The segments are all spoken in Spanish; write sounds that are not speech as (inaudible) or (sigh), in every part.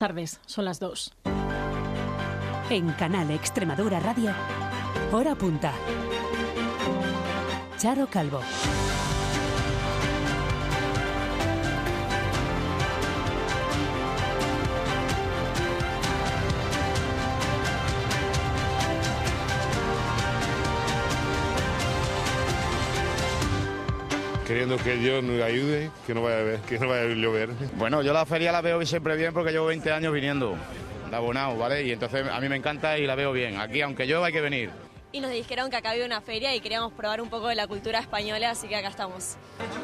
tardes, son las dos. En Canal Extremadura Radio, hora punta. Charo Calvo. Queriendo que Dios nos ayude, que no vaya a, ver, que no vaya a llover. Bueno, yo la feria la veo siempre bien porque llevo 20 años viniendo, de abonado, ¿vale? Y entonces a mí me encanta y la veo bien. Aquí, aunque llueva, hay que venir. Y nos dijeron que acá había una feria y queríamos probar un poco de la cultura española, así que acá estamos.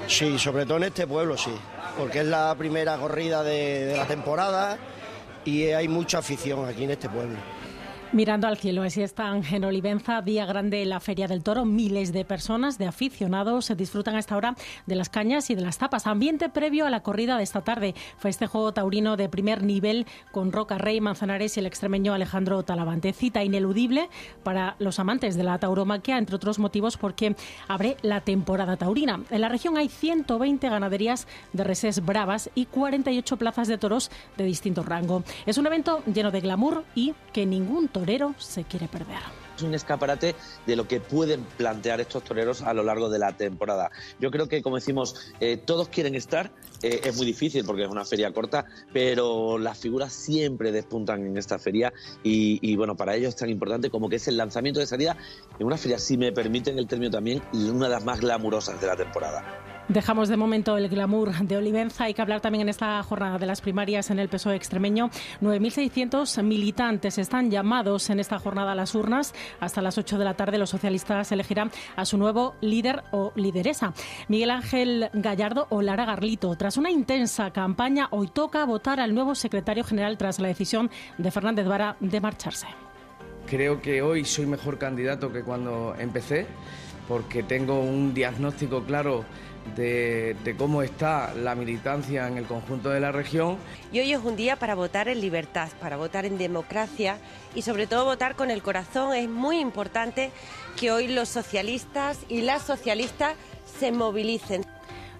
Sí, sobre todo en este pueblo, sí, porque es la primera corrida de, de la temporada y hay mucha afición aquí en este pueblo. Mirando al cielo, así están en Olivenza, día grande la Feria del Toro. Miles de personas, de aficionados, se disfrutan a esta hora de las cañas y de las tapas. Ambiente previo a la corrida de esta tarde. Festejo taurino de primer nivel con Roca Rey, Manzanares y el extremeño Alejandro Talavante. Cita ineludible para los amantes de la tauromaquia, entre otros motivos porque abre la temporada taurina. En la región hay 120 ganaderías de reses bravas y 48 plazas de toros de distinto rango. Es un evento lleno de glamour y que ningún torero se quiere perder. Es un escaparate de lo que pueden plantear estos toreros a lo largo de la temporada. Yo creo que, como decimos, eh, todos quieren estar. Eh, es muy difícil porque es una feria corta, pero las figuras siempre despuntan en esta feria y, y, bueno, para ellos es tan importante como que es el lanzamiento de salida en una feria, si me permiten el término también, una de las más glamurosas de la temporada. Dejamos de momento el glamour de Olivenza. Hay que hablar también en esta jornada de las primarias en el PSOE extremeño. 9.600 militantes están llamados en esta jornada a las urnas. Hasta las 8 de la tarde los socialistas elegirán a su nuevo líder o lideresa, Miguel Ángel Gallardo o Lara Garlito. Tras una intensa campaña, hoy toca votar al nuevo secretario general tras la decisión de Fernández Vara de marcharse. Creo que hoy soy mejor candidato que cuando empecé porque tengo un diagnóstico claro de, cómo está la militancia en el conjunto de la región. Y hoy es un día para votar en libertad, para votar en democracia y sobre todo votar con el corazón. Es muy importante que hoy los socialistas y las socialistas se movilicen.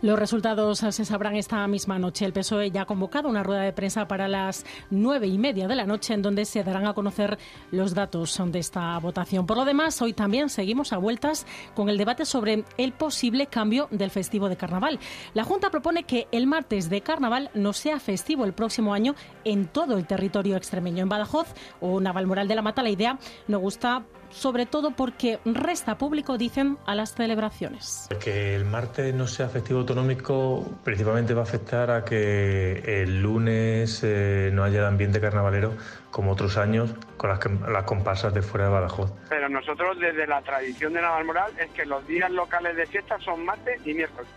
Los resultados se sabrán esta misma noche. El PSOE ya ha convocado una rueda de prensa para las nueve y media de la noche en donde se darán a conocer los datos de esta votación. Por lo demás, hoy también seguimos a vueltas con el debate sobre el posible cambio del festivo de carnaval. La Junta propone que el martes de carnaval no sea festivo el próximo año en todo el territorio extremeño. En Badajoz o Navalmoral de la Mata la idea no gusta sobre todo porque resta público, dicen, a las celebraciones. Que el martes no sea festivo autonómico principalmente va a afectar a que el lunes eh, no haya ambiente carnavalero como otros años con las, las, comparsas de fuera de Badajoz. Pero nosotros desde la tradición de Navalmoral es que los días locales de fiesta son martes y miércoles.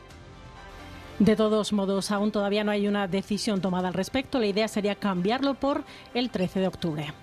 De todos modos, aún todavía no hay una decisión tomada al respecto. La idea sería cambiarlo por el 13 de octubre.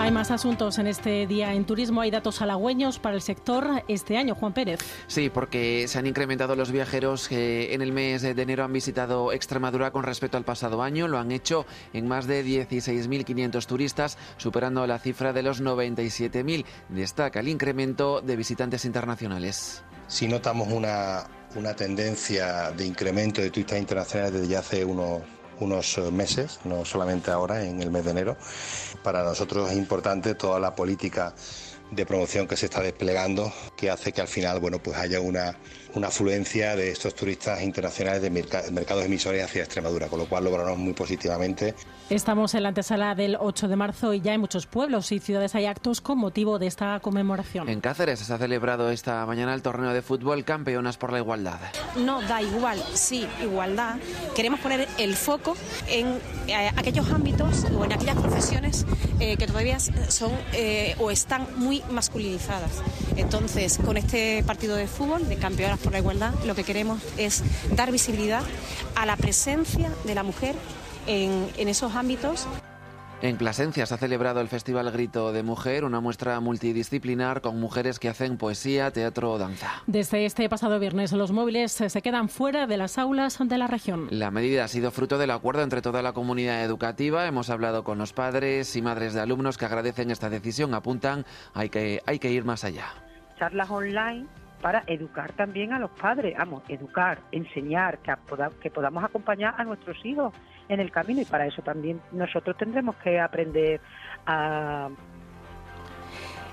Hay más asuntos en este día en turismo. Hay datos halagüeños para el sector este año, Juan Pérez. Sí, porque se han incrementado los viajeros que en el mes de enero han visitado Extremadura con respecto al pasado año. Lo han hecho en más de 16.500 turistas, superando la cifra de los 97.000. Destaca el incremento de visitantes internacionales. Si notamos una, una tendencia de incremento de turistas internacionales desde ya hace unos unos meses, no solamente ahora en el mes de enero. Para nosotros es importante toda la política de promoción que se está desplegando que hace que al final bueno pues haya una, una afluencia de estos turistas internacionales de mercados emisores hacia Extremadura, con lo cual lo valoramos muy positivamente. Estamos en la antesala del 8 de marzo y ya en muchos pueblos y ciudades hay actos con motivo de esta conmemoración. En Cáceres se ha celebrado esta mañana el torneo de fútbol Campeonas por la Igualdad. No da igual, sí, igualdad. Queremos poner el foco en eh, aquellos ámbitos o en aquellas profesiones eh, que todavía son eh, o están muy masculinizadas. Entonces, con este partido de fútbol de Campeonas por la Igualdad, lo que queremos es dar visibilidad a la presencia de la mujer en, en esos ámbitos. En Plasencia se ha celebrado el Festival Grito de Mujer, una muestra multidisciplinar con mujeres que hacen poesía, teatro o danza. Desde este pasado viernes los móviles se quedan fuera de las aulas de la región. La medida ha sido fruto del acuerdo entre toda la comunidad educativa. Hemos hablado con los padres y madres de alumnos que agradecen esta decisión. Apuntan, hay que, hay que ir más allá. Charlas online para educar también a los padres, vamos, educar, enseñar, que, que podamos acompañar a nuestros hijos en el camino. Y para eso también nosotros tendremos que aprender a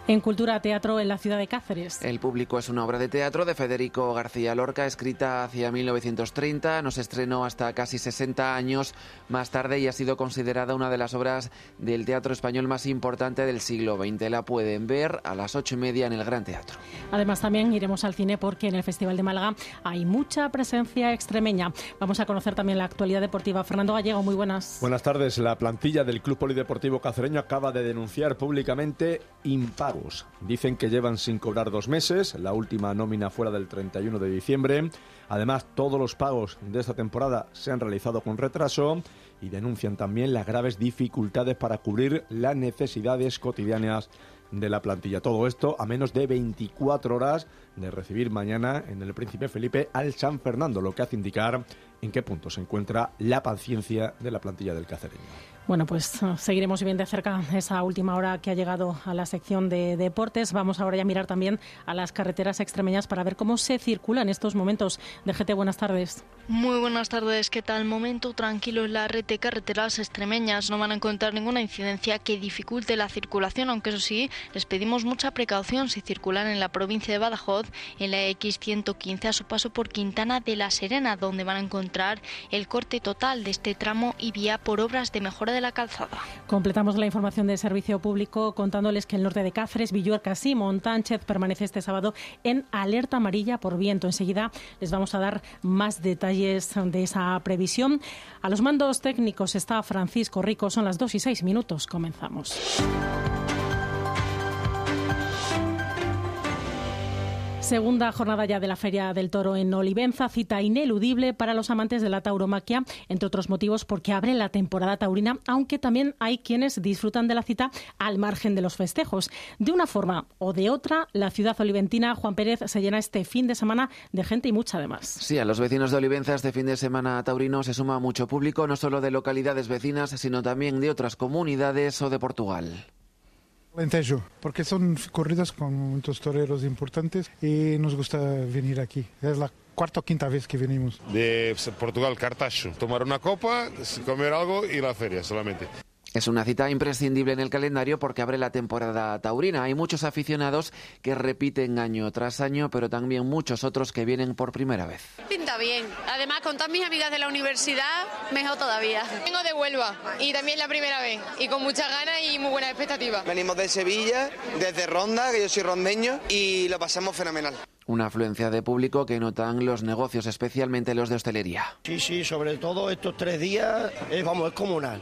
en Cultura Teatro en la ciudad de Cáceres. El público es una obra de teatro de Federico García Lorca, escrita hacia 1930. Nos estrenó hasta casi 60 años más tarde y ha sido considerada una de las obras del teatro español más importante del siglo XX. La pueden ver a las ocho y media en el Gran Teatro. Además, también iremos al cine porque en el Festival de Málaga hay mucha presencia extremeña. Vamos a conocer también la actualidad deportiva. Fernando Gallego, muy buenas. Buenas tardes. La plantilla del Club Polideportivo Cacereño acaba de denunciar públicamente impago Dicen que llevan sin cobrar dos meses, la última nómina fuera del 31 de diciembre. Además, todos los pagos de esta temporada se han realizado con retraso y denuncian también las graves dificultades para cubrir las necesidades cotidianas de la plantilla. Todo esto a menos de 24 horas de recibir mañana en el Príncipe Felipe al San Fernando, lo que hace indicar en qué punto se encuentra la paciencia de la plantilla del cacereño. Bueno, pues uh, seguiremos bien de cerca esa última hora que ha llegado a la sección de deportes. Vamos ahora ya a mirar también a las carreteras extremeñas para ver cómo se circula en estos momentos. DGT, buenas tardes. Muy buenas tardes. ¿Qué tal? Momento tranquilo en la red de carreteras extremeñas. No van a encontrar ninguna incidencia que dificulte la circulación, aunque eso sí, les pedimos mucha precaución si circulan en la provincia de Badajoz, en la X115 a su paso por Quintana de la Serena, donde van a encontrar el corte total de este tramo y vía por obras de mejora de la calzada. Completamos la información de servicio público contándoles que el norte de Cáceres, Villuercas y Montánchez permanece este sábado en alerta amarilla por viento. Enseguida les vamos a dar más detalles de esa previsión. A los mandos técnicos está Francisco Rico. Son las 2 y 6 minutos. Comenzamos. Segunda jornada ya de la Feria del Toro en Olivenza, cita ineludible para los amantes de la tauromaquia, entre otros motivos porque abre la temporada taurina, aunque también hay quienes disfrutan de la cita al margen de los festejos. De una forma o de otra, la ciudad oliventina, Juan Pérez, se llena este fin de semana de gente y mucha además. Sí, a los vecinos de Olivenza este fin de semana taurino se suma mucho público, no solo de localidades vecinas, sino también de otras comunidades o de Portugal. Alentejo, porque son corridas con muchos toreros importantes y nos gusta venir aquí. Es la cuarta o quinta vez que venimos. De Portugal, Cartacho. Tomar una copa, comer algo y la feria solamente. Es una cita imprescindible en el calendario porque abre la temporada taurina. Hay muchos aficionados que repiten año tras año, pero también muchos otros que vienen por primera vez. Pinta bien. Además, con todas mis amigas de la universidad, mejor todavía. Vengo de Huelva y también la primera vez. Y con muchas ganas y muy buenas expectativas. Venimos de Sevilla, desde Ronda, que yo soy rondeño, y lo pasamos fenomenal. Una afluencia de público que notan los negocios, especialmente los de hostelería. Sí, sí, sobre todo estos tres días, vamos, es comunal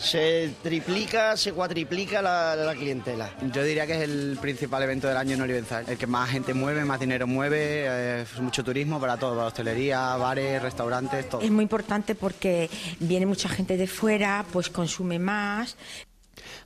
se triplica, se cuatriplica la, clientela. Yo diría que es el principal evento del año en Olivenza, el que más gente mueve, más dinero mueve, eh, mucho turismo para todo, para hostelería, bares, restaurantes, todo. Es muy importante porque viene mucha gente de fuera, pues consume más,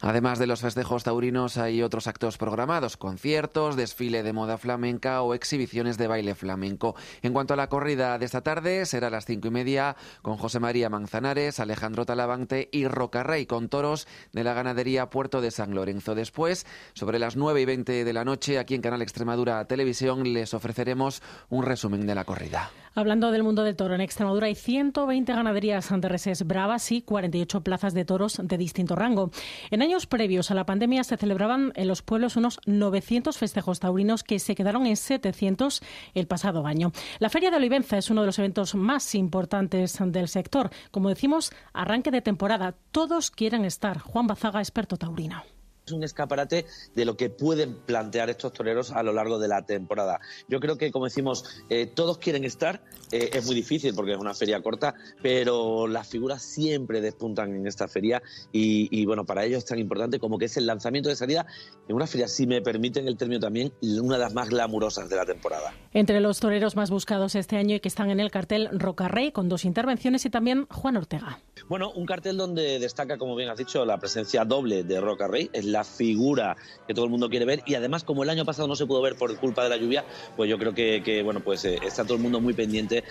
Además de los festejos taurinos hay otros actos programados, conciertos, desfile de moda flamenca o exhibiciones de baile flamenco. En cuanto a la corrida de esta tarde, será a las cinco y media con José María Manzanares, Alejandro Talavante y Rocarrey con toros de la ganadería Puerto de San Lorenzo. Después, sobre las nueve y veinte de la noche, aquí en Canal Extremadura Televisión, les ofreceremos un resumen de la corrida. Hablando del mundo del toro, en Extremadura hay 120 ganaderías de reses bravas y 48 plazas de toros de distinto rango. En años previos a la pandemia se celebraban en los pueblos unos 900 festejos taurinos que se quedaron en 700 el pasado año. La Feria de Olivenza es uno de los eventos más importantes del sector. Como decimos, arranque de temporada. Todos quieren estar. Juan Bazaga, experto taurino es un escaparate de lo que pueden plantear estos toreros a lo largo de la temporada. Yo creo que, como decimos, eh, todos quieren estar, eh, es muy difícil porque es una feria corta, pero las figuras siempre despuntan en esta feria y, bueno, para ellos es tan importante como que es el lanzamiento de salida en una feria, si me permiten el término también, una de las más glamurosas de la temporada. Entre los toreros más buscados este año y que están en el cartel Roca Rey con dos intervenciones y también Juan Ortega. Bueno, un cartel donde destaca, como bien has dicho, la presencia doble de Roca Rey, es la figura que todo el mundo quiere ver. Y además como el año pasado no se pudo ver por culpa de la lluvia, pues yo creo que, bueno, pues eh, está todo el mundo muy pendiente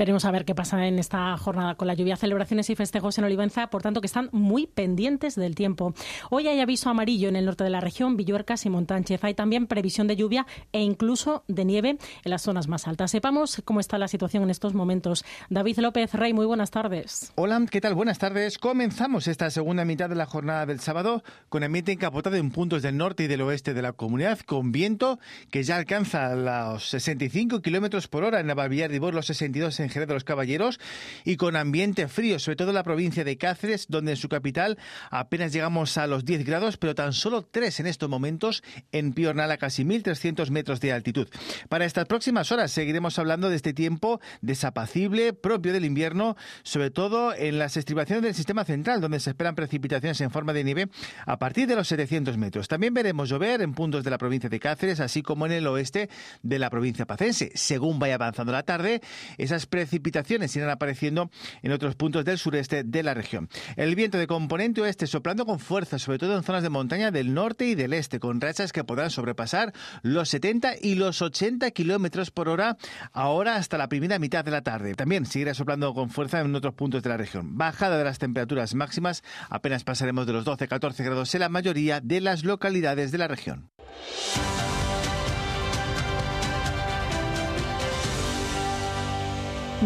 Veremos a ver qué pasa en esta jornada con la lluvia. Celebraciones y festejos en Olivenza, por tanto, que están muy pendientes del tiempo. Hoy hay aviso amarillo en el norte de la región, Villuercas y Montánchez. Hay también previsión de lluvia e incluso de nieve en las zonas más altas. Sepamos cómo está la situación en estos momentos. David López Rey, muy buenas tardes. Hola, ¿qué tal? Buenas tardes. Comenzamos esta segunda mitad de la jornada del sábado con ambiente encapotado en puntos del norte y del oeste de la comunidad, con viento que ya alcanza los 65 kilómetros por hora en la Baviera de los 62 en Jerez de los Caballeros, y con ambiente frío, sobre todo en la provincia de Cáceres, donde en su capital apenas llegamos a los 10 grados, pero tan solo 3 en estos momentos en Piornal a casi 1.300 metros de altitud. Para estas próximas horas seguiremos hablando de este tiempo desapacible, propio del invierno, sobre todo en las estribaciones del sistema central, donde se esperan precipitaciones en forma de nieve a partir de los 700 metros. También veremos llover en puntos de la provincia de Cáceres, así como en el oeste de la provincia pacense. Según vaya avanzando la tarde, esas precipitaciones irán apareciendo en otros puntos del sureste de la región. El viento de componente oeste soplando con fuerza, sobre todo en zonas de montaña del norte y del este, con rachas que podrán sobrepasar los 70 y los 80 kilómetros por hora, ahora hasta la primera mitad de la tarde. También seguirá soplando con fuerza en otros puntos de la región. Bajada de las temperaturas máximas, apenas pasaremos de los 12-14 grados en la mayoría de las localidades de la región.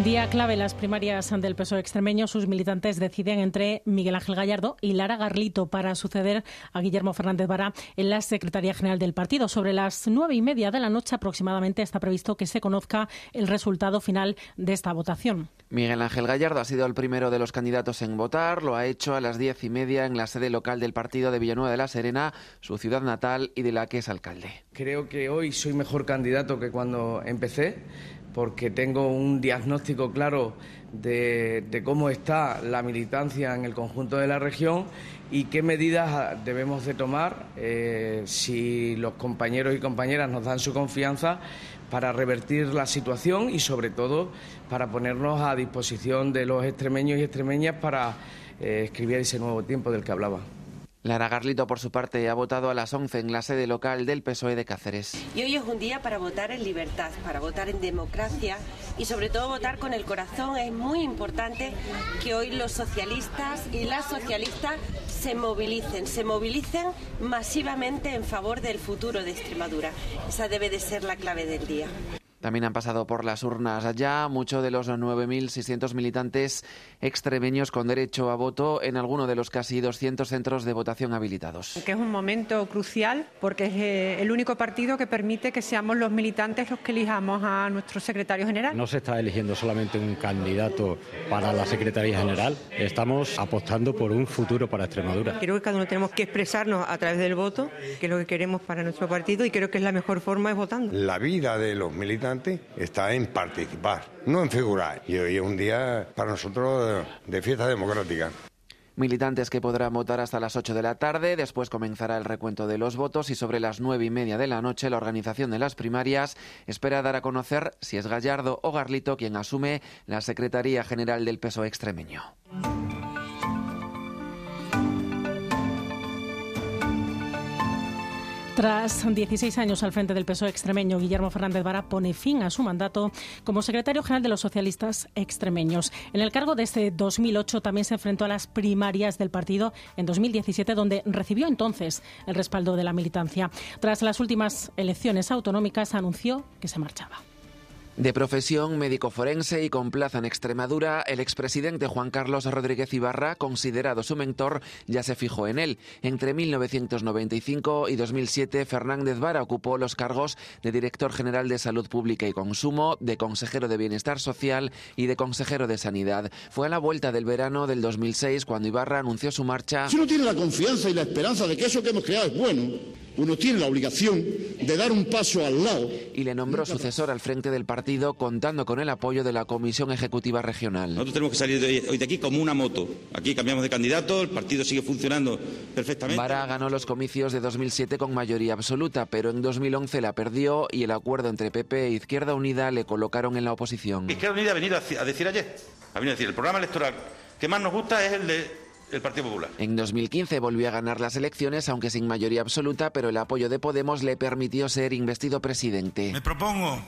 Día clave las primarias del PSOE extremeño. Sus militantes deciden entre Miguel Ángel Gallardo y Lara Garlito para suceder a Guillermo Fernández Vara en la Secretaría General del partido. Sobre las nueve y media de la noche aproximadamente está previsto que se conozca el resultado final de esta votación. Miguel Ángel Gallardo ha sido el primero de los candidatos en votar. Lo ha hecho a las diez y media en la sede local del partido de Villanueva de la Serena, su ciudad natal y de la que es alcalde. Creo que hoy soy mejor candidato que cuando empecé porque tengo un diagnóstico claro de, cómo está la militancia en el conjunto de la región y qué medidas debemos de tomar eh, si los compañeros y compañeras nos dan su confianza para revertir la situación y sobre todo para ponernos a disposición de los extremeños y extremeñas para eh, escribir ese nuevo tiempo del que hablaba. Lara Garlito, por su parte, ha votado a las 11 en la sede local del PSOE de Cáceres. Y hoy es un día para votar en libertad, para votar en democracia y sobre todo votar con el corazón. Es muy importante que hoy los socialistas y las socialistas se movilicen, se movilicen masivamente en favor del futuro de Extremadura. Esa debe de ser la clave del día. También han pasado por las urnas ya muchos de los 9.600 militantes extremeños con derecho a voto en alguno de los casi 200 centros de votación habilitados. Que es un momento crucial porque es eh, el único partido que permite que seamos los militantes los que elijamos a nuestro secretario general. No se está eligiendo solamente un candidato para la Secretaría General, estamos apostando por un futuro para Extremadura. Creo que cada uno tenemos que expresarnos a través del voto, que es lo que queremos para nuestro partido y creo que es la mejor forma es votando. La vida de los militantes está en participar, no en figurar. Y hoy es un día para nosotros de fiesta democrática. Militantes que podrán votar hasta las 8 de la tarde. Después comenzará el recuento de los votos y sobre las nueve y media de la noche la organización de las primarias espera dar a conocer si es Gallardo o Garlito quien asume la Secretaría General del Peso extremeño. Tras 16 años al frente del PSOE extremeño, Guillermo Fernández Vara pone fin a su mandato como secretario general de los socialistas extremeños. En el cargo desde 2008 también se enfrentó a las primarias del partido en 2017, donde recibió entonces el respaldo de la militancia. Tras las últimas elecciones autonómicas, anunció que se marchaba. De profesión médico forense y con plaza en Extremadura, el expresidente Juan Carlos Rodríguez Ibarra, considerado su mentor, ya se fijó en él. Entre 1995 y 2007, Fernández Vara ocupó los cargos de director general de Salud Pública y Consumo, de consejero de Bienestar Social y de consejero de Sanidad. Fue a la vuelta del verano del 2006 cuando Ibarra anunció su marcha. Si tiene la confianza y la esperanza de que eso que hemos creado es bueno, uno tiene la obligación de dar un paso al lado. Y le nombró sucesor al frente del partido contando con el apoyo de la Comisión Ejecutiva Regional. Nosotros tenemos que salir de hoy de aquí como una moto. Aquí cambiamos de candidato, el partido sigue funcionando perfectamente. Vara ganó los comicios de 2007 con mayoría absoluta, pero en 2011 la perdió y el acuerdo entre PP e Izquierda Unida le colocaron en la oposición. Izquierda Unida ha venido a decir ayer, ha venido a decir, el programa electoral que más nos gusta es el de el Partido Popular. En 2015 volvió a ganar las elecciones, aunque sin mayoría absoluta, pero el apoyo de Podemos le permitió ser investido presidente. Me propongo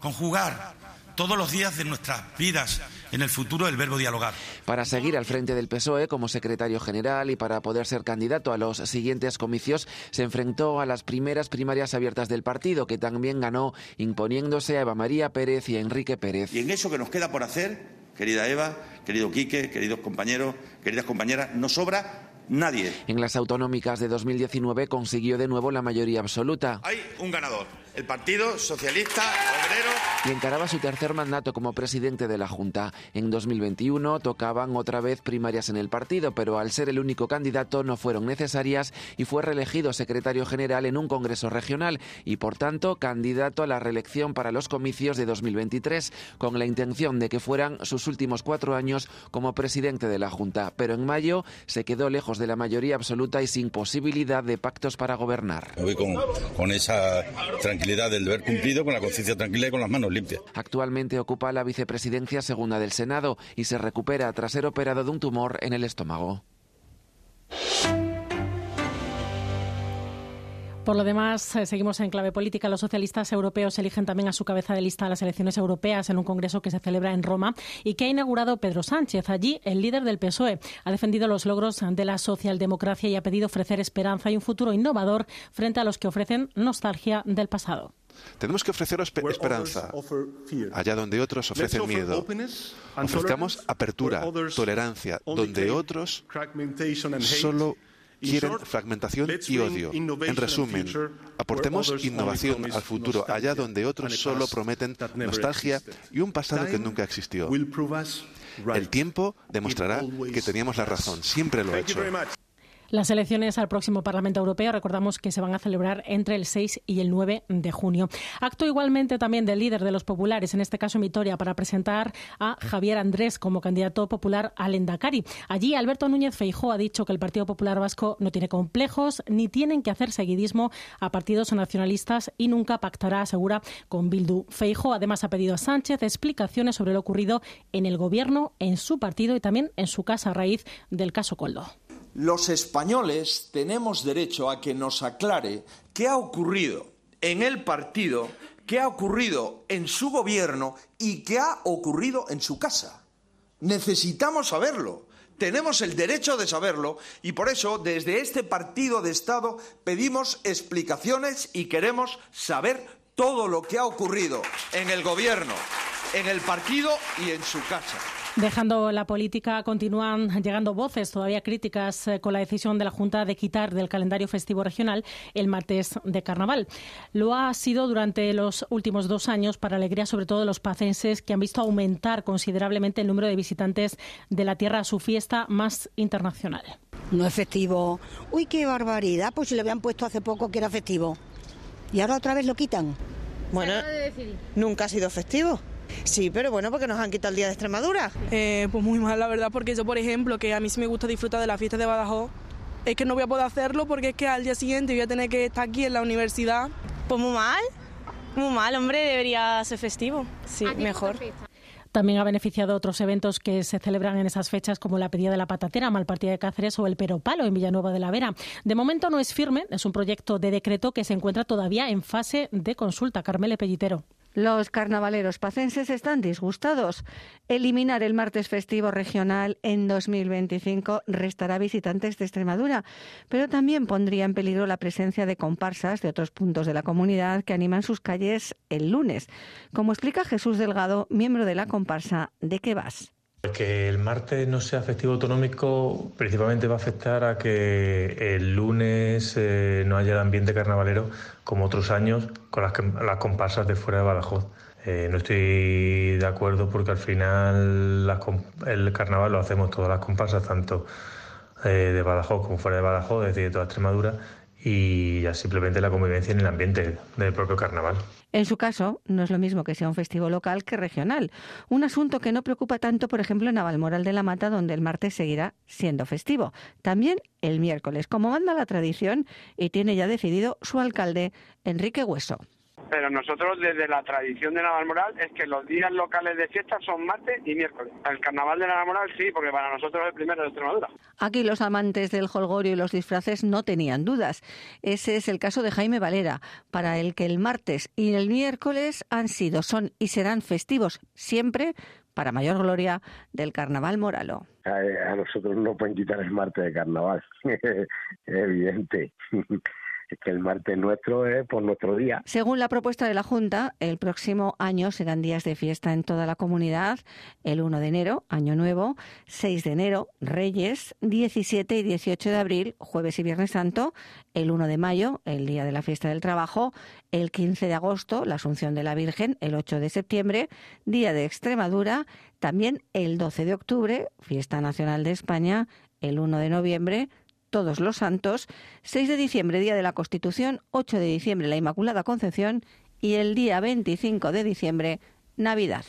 conjugar todos los días de nuestras vidas en el futuro el verbo dialogar. Para seguir al frente del PSOE como secretario general y para poder ser candidato a los siguientes comicios, se enfrentó a las primeras primarias abiertas del partido, que también ganó imponiéndose a Eva María Pérez y a Enrique Pérez. Y en eso que nos queda por hacer, querida Eva, querido Quique, queridos compañeros, queridas compañeras, nos sobra nadie. En las autonómicas de 2019 consiguió de nuevo la mayoría absoluta. Hay un ganador, el Partido Socialista Obrero. Y encaraba su tercer mandato como presidente de la Junta. En 2021 tocaban otra vez primarias en el partido, pero al ser el único candidato no fueron necesarias y fue reelegido secretario general en un congreso regional y por tanto candidato a la reelección para los comicios de 2023 con la intención de que fueran sus últimos cuatro años como presidente de la Junta. Pero en mayo se quedó lejos de la mayoría absoluta y sin posibilidad de pactos para gobernar. Voy con, con esa tranquilidad del deber cumplido, con la conciencia tranquila y con las manos Actualmente ocupa la vicepresidencia segunda del Senado y se recupera tras ser operado de un tumor en el estómago. Por lo demás, eh, seguimos en clave política. Los socialistas europeos eligen también a su cabeza de lista a las elecciones europeas en un congreso que se celebra en Roma y que ha inaugurado Pedro Sánchez. Allí, el líder del PSOE ha defendido los logros de la socialdemocracia y ha pedido ofrecer esperanza y un futuro innovador frente a los que ofrecen nostalgia del pasado. Tenemos que ofrecer esperanza allá donde otros ofrecen miedo. Ofrezcamos apertura, tolerancia, donde otros solo quieren fragmentación y odio. En resumen, aportemos innovación al futuro allá donde otros solo prometen nostalgia y un pasado que nunca existió. El tiempo demostrará que teníamos la razón, siempre lo ha hecho. Las elecciones al próximo Parlamento Europeo, recordamos que se van a celebrar entre el 6 y el 9 de junio. Acto igualmente también del líder de los populares, en este caso en Vitoria, para presentar a Javier Andrés como candidato popular al Endacari. Allí, Alberto Núñez Feijó ha dicho que el Partido Popular Vasco no tiene complejos ni tienen que hacer seguidismo a partidos nacionalistas y nunca pactará, asegura, con Bildu. Feijó además ha pedido a Sánchez explicaciones sobre lo ocurrido en el gobierno, en su partido y también en su casa a raíz del caso Coldo. Los españoles tenemos derecho a que nos aclare qué ha ocurrido en el partido, qué ha ocurrido en su gobierno y qué ha ocurrido en su casa. Necesitamos saberlo. Tenemos el derecho de saberlo y por eso desde este partido de Estado pedimos explicaciones y queremos saber todo lo que ha ocurrido en el gobierno, en el partido y en su casa. Dejando la política, continúan llegando voces todavía críticas eh, con la decisión de la Junta de quitar del calendario festivo regional el martes de carnaval. Lo ha sido durante los últimos dos años para alegría sobre todo de los pacenses que han visto aumentar considerablemente el número de visitantes de la tierra a su fiesta más internacional. No es festivo. Uy, qué barbaridad. Pues si le habían puesto hace poco que era festivo. Y ahora otra vez lo quitan. Bueno, nunca ha sido festivo. Sí, pero bueno, porque nos han quitado el día de Extremadura. Eh, pues muy mal, la verdad, porque yo, por ejemplo, que a mí sí me gusta disfrutar de la fiesta de Badajoz, es que no voy a poder hacerlo porque es que al día siguiente voy a tener que estar aquí en la universidad. Pues muy mal, muy mal, hombre, debería ser festivo. Sí, mejor. También ha beneficiado otros eventos que se celebran en esas fechas, como la pedida de la patatera, Malpartida de Cáceres o el Peropalo en Villanueva de la Vera. De momento no es firme, es un proyecto de decreto que se encuentra todavía en fase de consulta. Carmele Pellitero. Los carnavaleros pacenses están disgustados. Eliminar el martes festivo regional en 2025 restará visitantes de Extremadura, pero también pondría en peligro la presencia de comparsas de otros puntos de la comunidad que animan sus calles el lunes, como explica Jesús Delgado, miembro de la comparsa de Que vas. Que el martes no sea festivo autonómico principalmente va a afectar a que el lunes eh, no haya el ambiente carnavalero como otros años con las, las comparsas de fuera de Badajoz. Eh, no estoy de acuerdo porque al final el carnaval lo hacemos todas las comparsas, tanto eh, de Badajoz como fuera de Badajoz, es decir, de toda Extremadura, y simplemente la convivencia en el ambiente del propio carnaval. En su caso, no es lo mismo que sea un festivo local que regional, un asunto que no preocupa tanto, por ejemplo, en Navalmoral de la Mata, donde el martes seguirá siendo festivo. También el miércoles, como manda la tradición y tiene ya decidido su alcalde, Enrique Hueso. Pero nosotros desde la tradición de Navalmoral es que los días locales de fiesta son martes y miércoles. El carnaval de Navalmoral sí, porque para nosotros es el primero de Extremadura. Aquí los amantes del holgorio y los disfraces no tenían dudas. Ese es el caso de Jaime Valera, para el que el martes y el miércoles han sido, son y serán festivos siempre para mayor gloria del carnaval moralo. A, nosotros no pueden quitar el martes de carnaval, (laughs) es evidente (laughs) que el martes nuestro es por nuestro día. Según la propuesta de la Junta, el próximo año serán días de fiesta en toda la comunidad. El 1 de enero, Año Nuevo, 6 de enero, Reyes, 17 y 18 de abril, Jueves y Viernes Santo, el 1 de mayo, el Día de la Fiesta del Trabajo, el 15 de agosto, la Asunción de la Virgen, el 8 de septiembre, Día de Extremadura, también el 12 de octubre, Fiesta Nacional de España, el 1 de noviembre, todos los Santos, 6 de diciembre, Día de la Constitución, 8 de diciembre, la Inmaculada Concepción y el día 25 de diciembre, Navidad.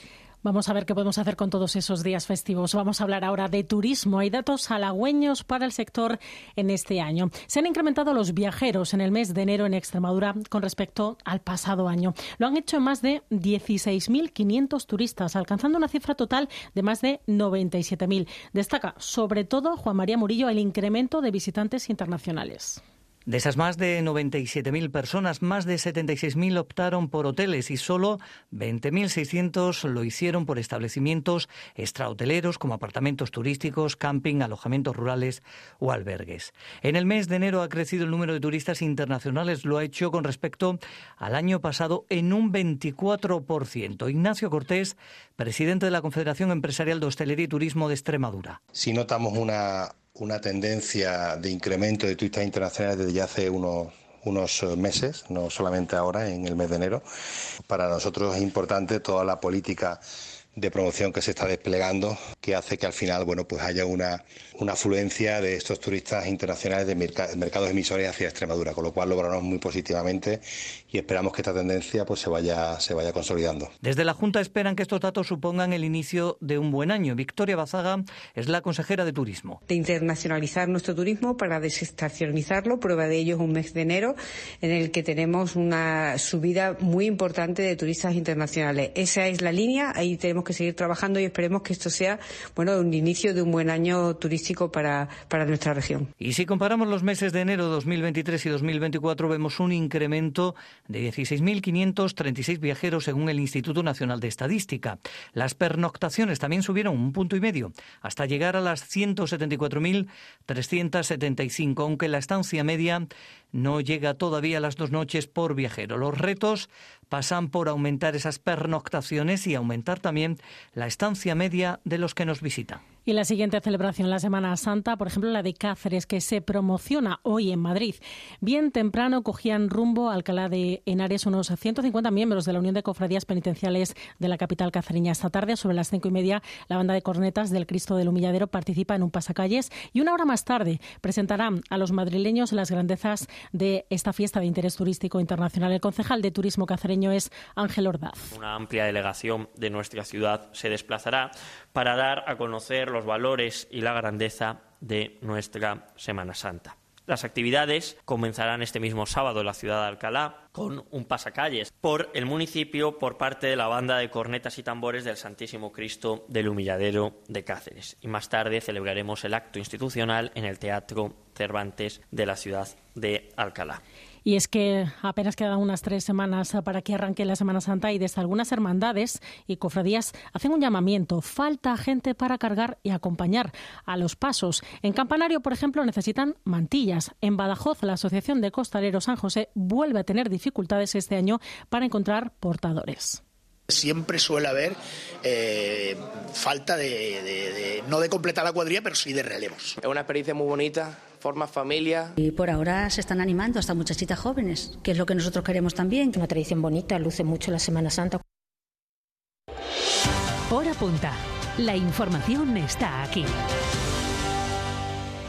Vamos a ver qué podemos hacer con todos esos días festivos. Vamos a hablar ahora de turismo. Hay datos halagüeños para el sector en este año. Se han incrementado los viajeros en el mes de enero en Extremadura con respecto al pasado año. Lo han hecho más de 16.500 turistas, alcanzando una cifra total de más de 97.000. Destaca sobre todo Juan María Murillo el incremento de visitantes internacionales. De esas más de 97.000 personas, más de 76.000 optaron por hoteles y solo 20.600 lo hicieron por establecimientos extrahoteleros como apartamentos turísticos, camping, alojamientos rurales o albergues. En el mes de enero ha crecido el número de turistas internacionales, lo ha hecho con respecto al año pasado en un 24%. Ignacio Cortés, presidente de la Confederación Empresarial de Hostelería y Turismo de Extremadura. Si notamos una una tendencia de incremento de turistas internacionales desde ya hace unos, unos meses, no solamente ahora en el mes de enero. Para nosotros es importante toda la política de promoción que se está desplegando que hace que al final bueno pues haya una, una afluencia de estos turistas internacionales de mercados emisores hacia Extremadura, con lo cual lo valoramos muy positivamente y esperamos que esta tendencia pues se vaya se vaya consolidando. Desde la Junta esperan que estos datos supongan el inicio de un buen año. Victoria Bazaga es la consejera de Turismo. De internacionalizar nuestro turismo para desestacionalizarlo, prueba de ello es un mes de enero en el que tenemos una subida muy importante de turistas internacionales. Esa es la línea, ahí tenemos que seguir trabajando y esperemos que esto sea, bueno, un inicio de un buen año turístico para, para nuestra región. Y si comparamos los meses de enero 2023 y 2024, vemos un incremento de 16.536 viajeros según el Instituto Nacional de Estadística. Las pernoctaciones también subieron un punto y medio, hasta llegar a las 174.375, aunque la estancia media no llega todavía las dos noches por viajero. Los retos pasan por aumentar esas pernoctaciones y aumentar también la estancia media de los que nos visitan. Y la siguiente celebración, la Semana Santa, por ejemplo, la de Cáceres, que se promociona hoy en Madrid. Bien temprano cogían rumbo a Alcalá de Henares unos 150 miembros de la Unión de Cofradías Penitenciales de la capital cacereña. Esta tarde, sobre las cinco y media, la banda de cornetas del Cristo del Humilladero participa en un pasacalles y una hora más tarde presentarán a los madrileños las grandezas de esta fiesta de interés turístico internacional. El concejal de Turismo cacereño es Ángel Ordaz. Una amplia delegación de nuestra ciudad se desplazará para dar a conocer los valores y la grandeza de nuestra Semana Santa. Las actividades comenzarán este mismo sábado en la ciudad de Alcalá con un pasacalles por el municipio por parte de la banda de cornetas y tambores del Santísimo Cristo del Humilladero de Cáceres. Y más tarde celebraremos el acto institucional en el Teatro Cervantes de la ciudad de Alcalá. Y es que apenas quedan unas tres semanas para que arranque la Semana Santa y desde algunas hermandades y cofradías hacen un llamamiento. Falta gente para cargar y acompañar a los pasos. En Campanario, por ejemplo, necesitan mantillas. En Badajoz, la Asociación de Costaleros San José vuelve a tener dificultades este año para encontrar portadores siempre suele haber eh, falta de, no de completar la cuadrilla, pero sí de relevos. Es una experiencia muy bonita, forma familia. Y por ahora se están animando hasta muchachitas jóvenes, que es lo que nosotros queremos también. Una tradición bonita, luce mucho la Semana Santa. Hora punta. La información está aquí.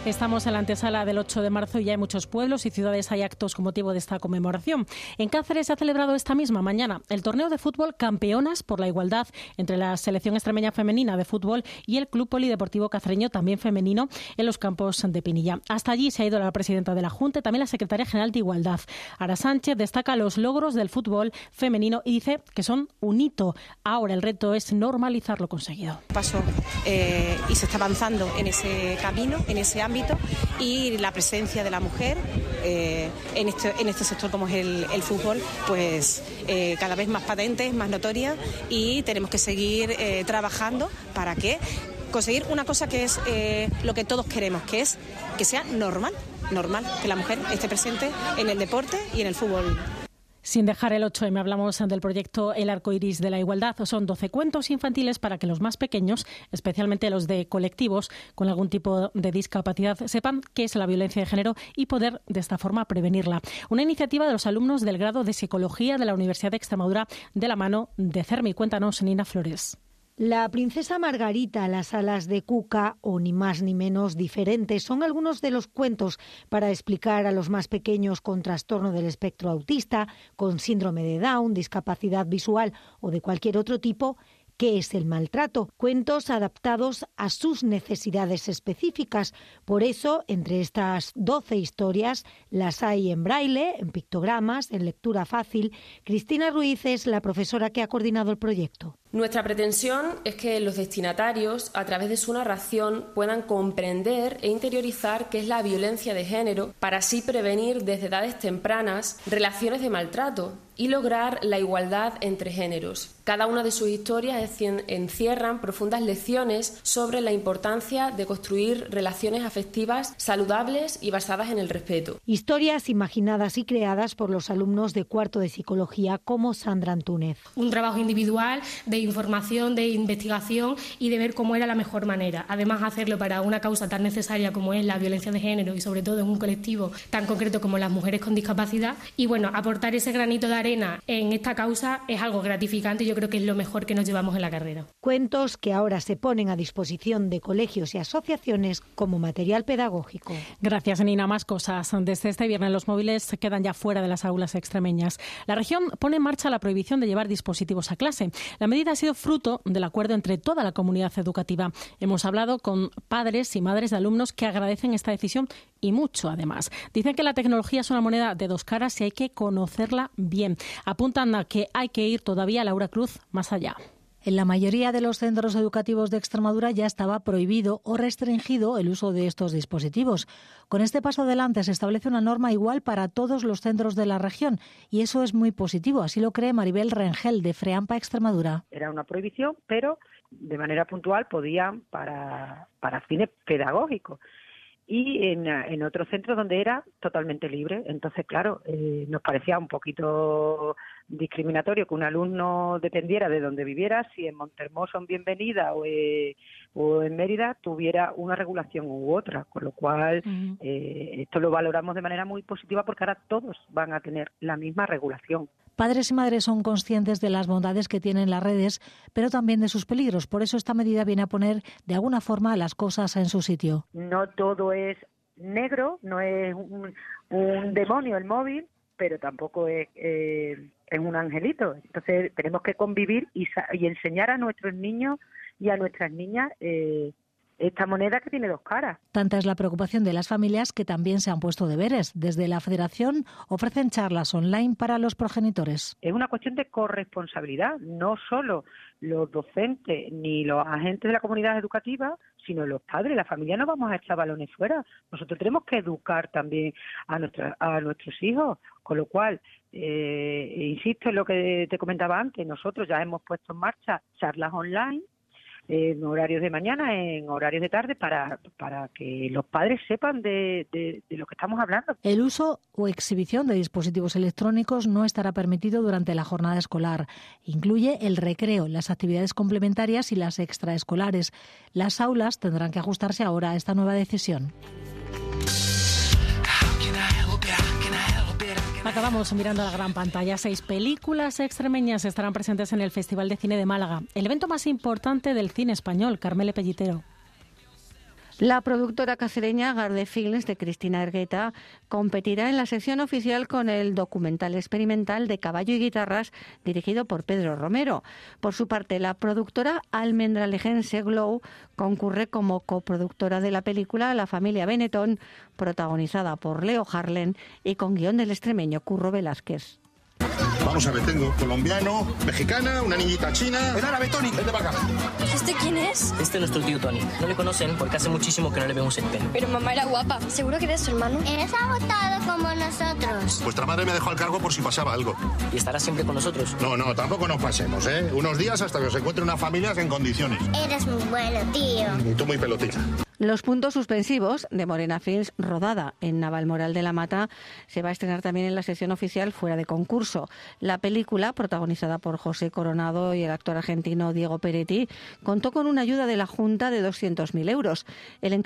Estamos en la antesala del 8 de marzo y ya en muchos pueblos y ciudades hay actos con motivo de esta conmemoración. En Cáceres se ha celebrado esta misma mañana el torneo de fútbol Campeonas por la Igualdad entre la selección extremeña femenina de fútbol y el Club Polideportivo Cacereño, también femenino, en los campos de Pinilla. Hasta allí se ha ido la presidenta de la Junta y también la secretaria general de Igualdad. Ara Sánchez destaca los logros del fútbol femenino y dice que son un hito. Ahora el reto es normalizar lo conseguido. Pasó eh, y se está avanzando en ese camino, en ese ámbito y la presencia de la mujer eh, en, este, en este sector como es el, fútbol, pues eh, cada vez más patente, más notoria y tenemos que seguir eh, trabajando para que conseguir una cosa que es lo que todos queremos, que es que sea normal, normal, que la mujer esté presente en el deporte y en el fútbol sin dejar el 8M, hablamos del proyecto El Arco Iris de la Igualdad. Son 12 cuentos infantiles para que los más pequeños, especialmente los de colectivos con algún tipo de discapacidad, sepan qué es la violencia de género y poder de esta forma prevenirla. Una iniciativa de los alumnos del grado de Psicología de la Universidad de Extremadura de la mano de CERMI. Cuéntanos, Nina Flores. La princesa Margarita, las alas de Cuca o ni más ni menos diferentes son algunos de los cuentos para explicar a los más pequeños con trastorno del espectro autista, con síndrome de Down, discapacidad visual o de cualquier otro tipo qué es el maltrato, cuentos adaptados a sus necesidades específicas. Por eso, entre estas 12 historias, las hay en braille, en pictogramas, en lectura fácil. Cristina Ruiz es la profesora que ha coordinado el proyecto. Nuestra pretensión es que los destinatarios, a través de su narración, puedan comprender e interiorizar qué es la violencia de género para así prevenir desde edades tempranas relaciones de maltrato y lograr la igualdad entre géneros. Cada una de sus historias encierran profundas lecciones sobre la importancia de construir relaciones afectivas saludables y basadas en el respeto. Historias imaginadas y creadas por los alumnos de cuarto de psicología como Sandra Antúnez. Un trabajo individual de información, de investigación y de ver cómo era la mejor manera. Además, hacerlo para una causa tan necesaria como es la violencia de género y sobre todo en un colectivo tan concreto como las mujeres con discapacidad. Y bueno, aportar ese granito de arena en esta causa es algo gratificante yo creo que es lo mejor que nos llevamos en la carrera. Cuentos que ahora se ponen a disposición de colegios y asociaciones como material pedagógico. Gracias, Nina. Más cosas. Desde este viernes los móviles quedan ya fuera de las aulas extremeñas. La región pone en marcha la prohibición de llevar dispositivos a clase. La medida ha sido fruto del acuerdo entre toda la comunidad educativa. Hemos hablado con padres y madres de alumnos que agradecen esta decisión y mucho además. Dicen que la tecnología es una moneda de dos caras y hay que conocerla bien. Apuntan a que hay que ir todavía, Laura Cruz, más allá. En la mayoría de los centros educativos de Extremadura ya estaba prohibido o restringido el uso de estos dispositivos. Con este paso adelante se establece una norma igual para todos los centros de la región y eso es muy positivo. Así lo cree Maribel Rengel de Freampa Extremadura. Era una prohibición, pero de manera puntual podían para, para fines pedagógicos y en, en, otros centros donde era totalmente libre. Entonces, claro, eh, nos parecía un poquito discriminatorio que un alumno dependiera de donde viviera, si en Montermoso, en Bienvenida o, eh, o en Mérida tuviera una regulación u otra, con lo cual eh, esto lo valoramos de manera muy positiva porque ahora todos van a tener la misma regulación. Padres y madres son conscientes de las bondades que tienen las redes, pero también de sus peligros. Por eso esta medida viene a poner de alguna forma las cosas en su sitio. No todo es negro, no es un, demonio el móvil, pero tampoco es eh, es un angelito. Entonces tenemos que convivir y, y enseñar a nuestros niños y a nuestras niñas eh, esta moneda que tiene dos caras. Tanta es la preocupación de las familias que también se han puesto deberes. Desde la Federación ofrecen charlas online para los progenitores. Es una cuestión de corresponsabilidad, no solo los docentes ni los agentes de la comunidad educativa, sino los padres. La familia no vamos a echar balones fuera. Nosotros tenemos que educar también a, nuestra, a nuestros hijos. Con lo cual, eh, insisto en lo que te comentaba antes, nosotros ya hemos puesto en marcha charlas online en horarios de mañana, en horarios de tarde, para, para que los padres sepan de, de, lo que estamos hablando. El uso o exhibición de dispositivos electrónicos no estará permitido durante la jornada escolar. Incluye el recreo, las actividades complementarias y las extraescolares. Las aulas tendrán que ajustarse ahora a esta nueva decisión. Acabamos mirando la gran pantalla. Seis películas extremeñas estarán presentes en el Festival de Cine de Málaga, el evento más importante del cine español, Carmele Pellitero. La productora cacereña Garde Films de Cristina Ergueta competirá en la sección oficial con el documental experimental de Caballo y Guitarras dirigido por Pedro Romero. Por su parte, la productora almendralejense Glow concurre como coproductora de la película La familia Benetton, protagonizada por Leo Harlen y con guion del extremeño Curro Velázquez. Vamos a ver, tengo colombiano, mexicana, una niñita china. El árabe, Tony, vete para acá. ¿Este quién es? Este es nuestro tío Tony. No le conocen porque hace muchísimo que no le vemos el pelo. Pero mamá era guapa. ¿Seguro que eres su hermano? Eres agotado como nosotros. Vuestra madre me dejó al cargo por si pasaba algo. ¿Y estará siempre con nosotros? No, no, tampoco nos pasemos, ¿eh? Unos días hasta que os encuentre una familia en condiciones. Eres muy bueno, tío. Y tú muy pelotita. Los puntos suspensivos de Morena Films, rodada en Navalmoral de la Mata, se va a estrenar también en la sección oficial fuera de concurso. La película, protagonizada por José Coronado y el actor argentino Diego Peretti, contó con una ayuda de la Junta de 200.000 euros.